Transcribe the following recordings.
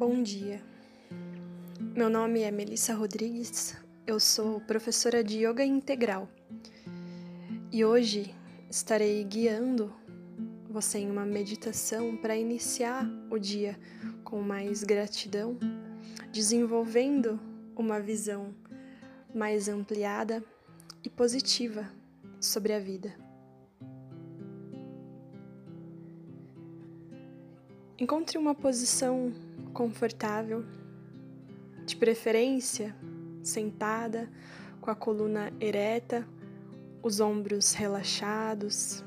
Bom dia. Meu nome é Melissa Rodrigues, eu sou professora de Yoga Integral e hoje estarei guiando você em uma meditação para iniciar o dia com mais gratidão, desenvolvendo uma visão mais ampliada e positiva sobre a vida. Encontre uma posição confortável, de preferência sentada, com a coluna ereta, os ombros relaxados.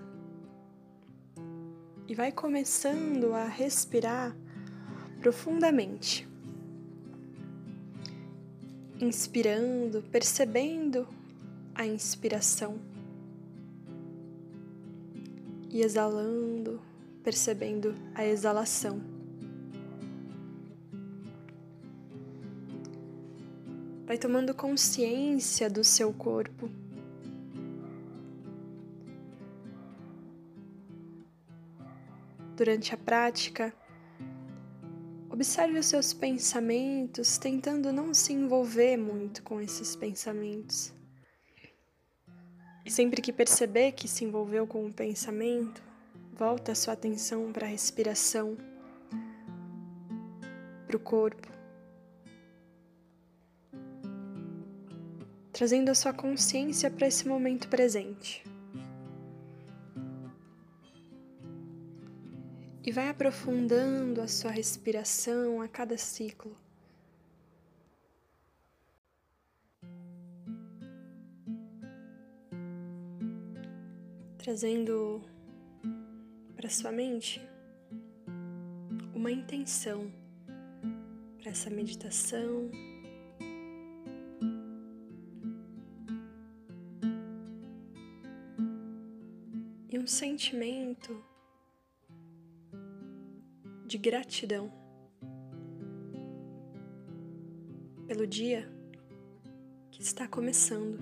E vai começando a respirar profundamente. Inspirando, percebendo a inspiração. E exalando, percebendo a exalação. Vai tomando consciência do seu corpo. Durante a prática, observe os seus pensamentos, tentando não se envolver muito com esses pensamentos. E sempre que perceber que se envolveu com um pensamento, volta a sua atenção para a respiração, para o corpo. Trazendo a sua consciência para esse momento presente. E vai aprofundando a sua respiração a cada ciclo. Trazendo para sua mente uma intenção para essa meditação um sentimento de gratidão pelo dia que está começando.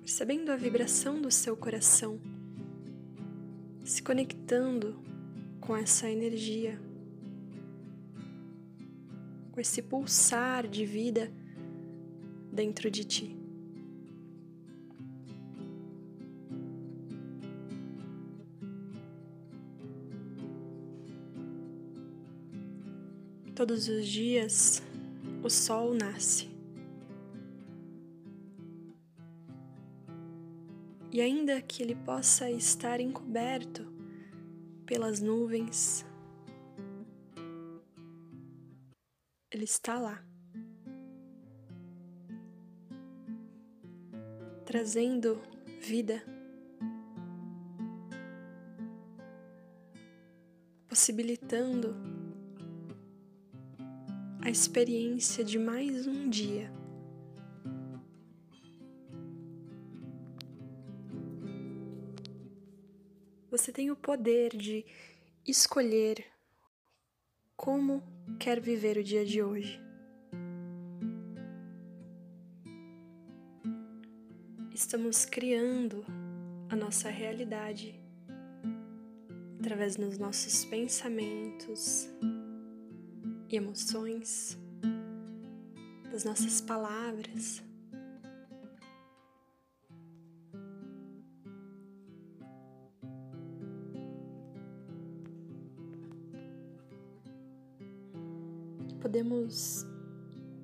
Percebendo a vibração do seu coração, se conectando com essa energia com esse pulsar de vida dentro de ti. Todos os dias o sol nasce. E ainda que ele possa estar encoberto pelas nuvens, Ele está lá, trazendo vida, possibilitando a experiência de mais um dia. Você tem o poder de escolher como quer viver o dia de hoje. Estamos criando a nossa realidade através dos nossos pensamentos e emoções, das nossas palavras. Podemos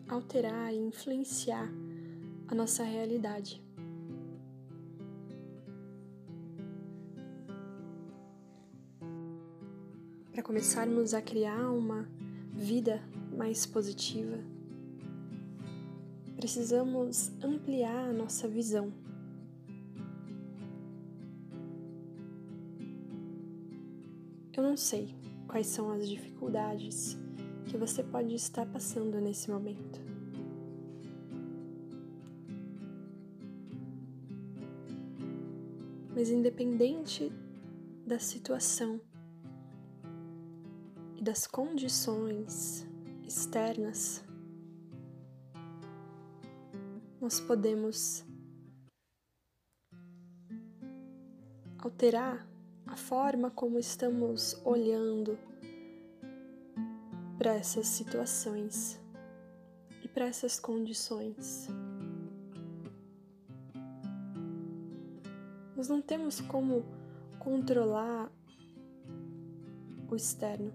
alterar e influenciar a nossa realidade. Para começarmos a criar uma vida mais positiva, precisamos ampliar a nossa visão. Eu não sei quais são as dificuldades que você pode estar passando nesse momento. Mas, independente da situação e das condições externas, nós podemos alterar a forma como estamos olhando para essas situações e para essas condições. Nós não temos como controlar o externo,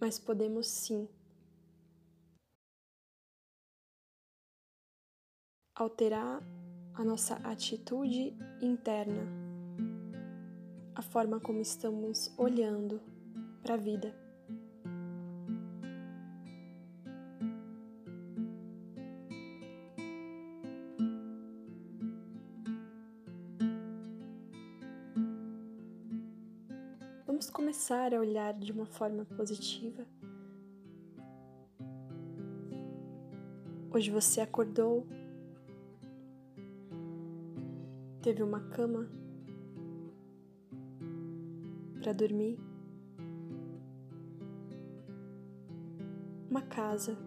mas podemos sim alterar a nossa atitude interna, a forma como estamos olhando para a vida. Vamos começar a olhar de uma forma positiva. Hoje você acordou, teve uma cama para dormir, uma casa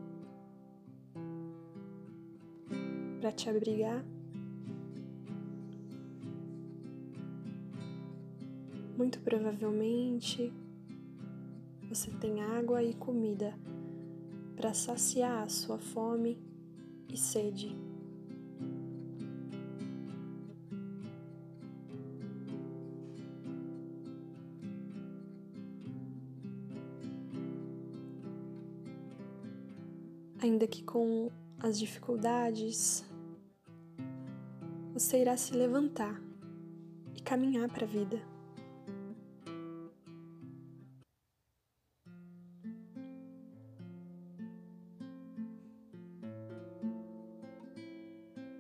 para te abrigar. Muito provavelmente você tem água e comida para saciar a sua fome e sede. Ainda que com as dificuldades, você irá se levantar e caminhar para a vida.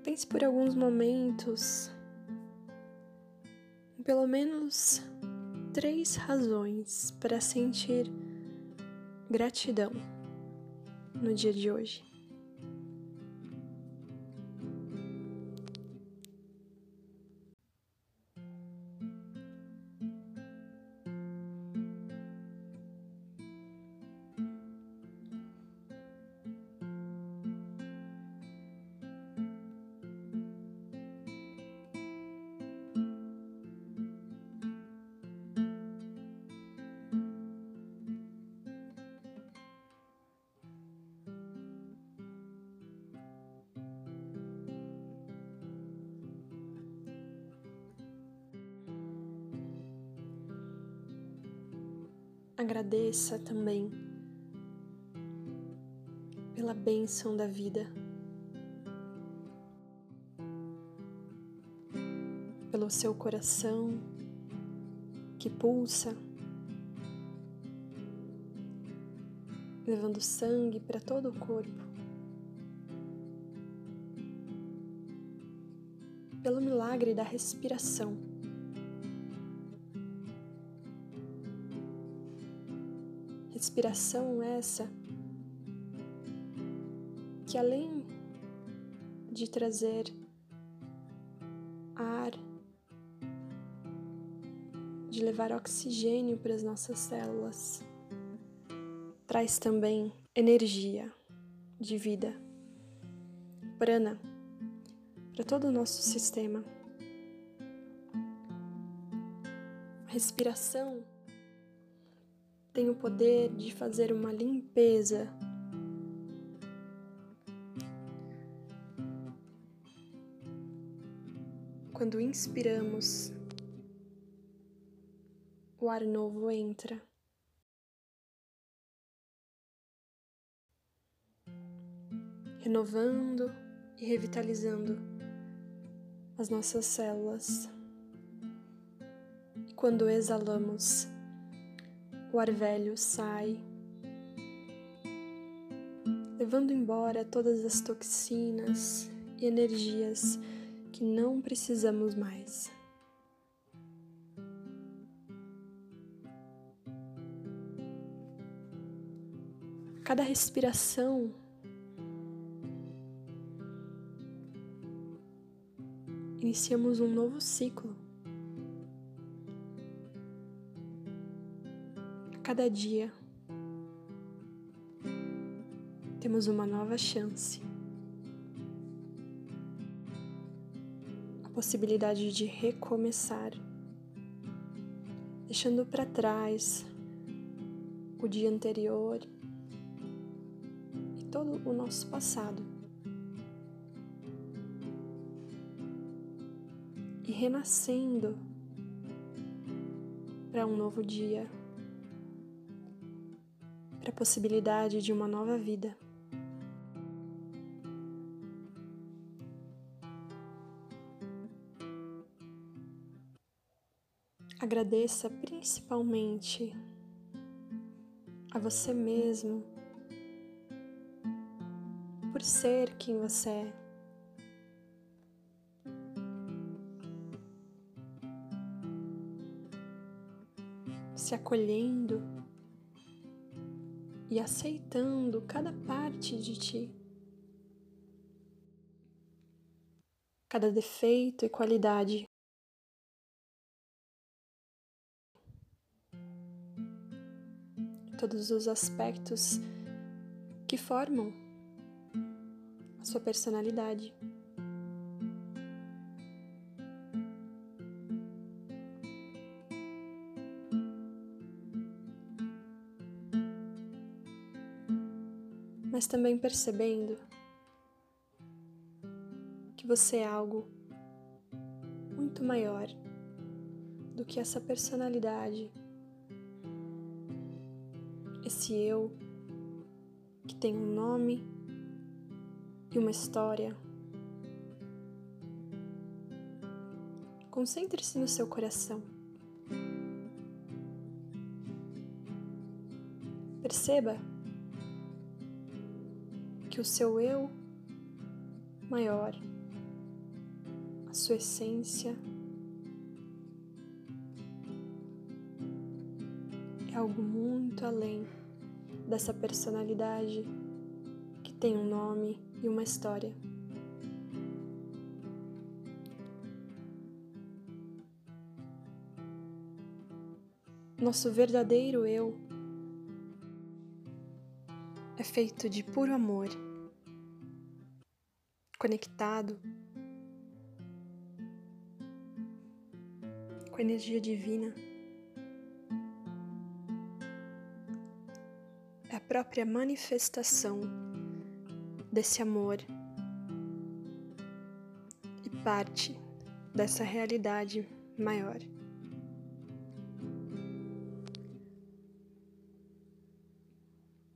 Pense por alguns momentos em pelo menos três razões para sentir gratidão no dia de hoje. Agradeça também pela bênção da vida, pelo seu coração que pulsa, levando sangue para todo o corpo. Pelo milagre da respiração. Respiração essa que além de trazer ar, de levar oxigênio para as nossas células, traz também energia de vida, prana, para todo o nosso sistema. Respiração tem o poder de fazer uma limpeza Quando inspiramos, o ar novo entra. Renovando e revitalizando as nossas células. E quando exalamos, o ar velho sai, levando embora todas as toxinas e energias que não precisamos mais. Cada respiração iniciamos um novo ciclo. cada dia temos uma nova chance. A possibilidade de recomeçar, deixando para trás o dia anterior e todo o nosso passado. E renascendo para um novo dia para a possibilidade de uma nova vida. Agradeça principalmente a você mesmo por ser quem você é. Se acolhendo e aceitando cada parte de ti, cada defeito e qualidade todos os aspectos que formam a sua personalidade. Mas também percebendo que você é algo muito maior do que essa personalidade esse eu que tem um nome e uma história. Concentre-se no seu coração. Perceba que o seu eu maior, a sua essência, é algo muito além dessa personalidade que tem um nome e uma história. Nosso verdadeiro eu feito de puro amor, conectado com a energia divina. própria manifestação desse amor e parte dessa realidade maior.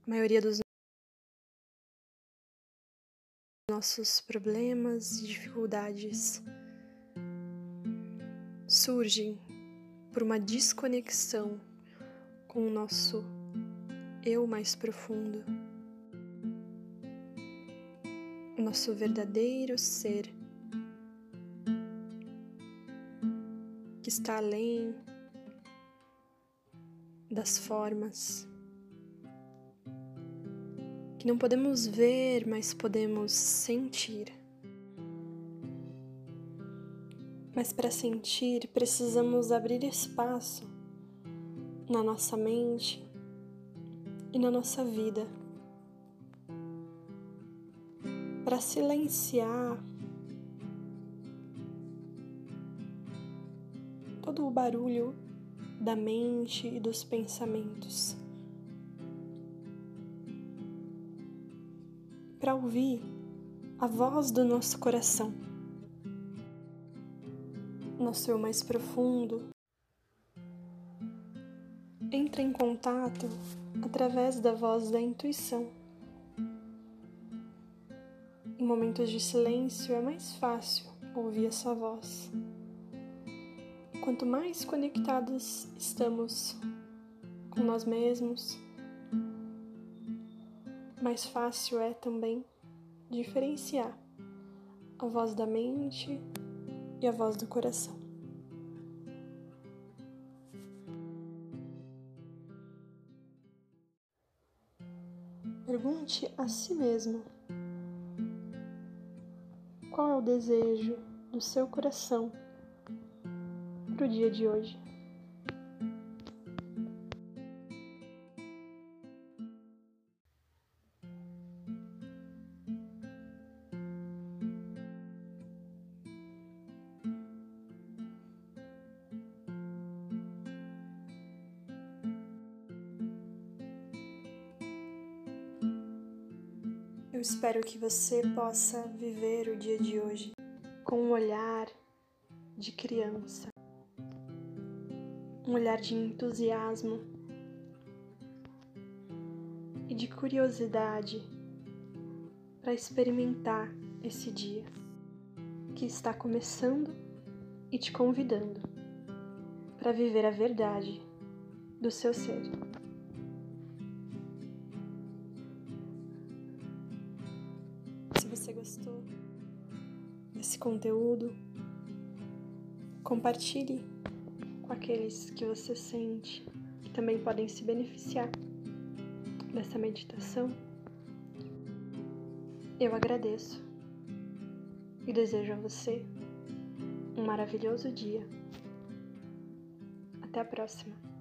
A maioria dos nossos problemas e dificuldades surgem por uma desconexão com o nosso eu mais profundo, o nosso verdadeiro ser, que está além das formas, que não podemos ver, mas podemos sentir. Mas para sentir, precisamos abrir espaço na nossa mente e na nossa vida. Para silenciar todo o barulho da mente e dos pensamentos. Para ouvir a voz do nosso coração, nosso eu mais profundo. Entra em contato através da voz da intuição. Em momentos de silêncio é mais fácil ouvir essa voz. Quanto mais conectados estamos com nós mesmos, mais fácil é também diferenciar a voz da mente e a voz do coração. Pergunte a si mesmo: qual é o desejo do seu coração para o dia de hoje? Espero que você possa viver o dia de hoje com um olhar de criança, um olhar de entusiasmo e de curiosidade para experimentar esse dia que está começando e te convidando para viver a verdade do seu ser. Você gostou desse conteúdo, compartilhe com aqueles que você sente que também podem se beneficiar dessa meditação. Eu agradeço e desejo a você um maravilhoso dia. Até a próxima!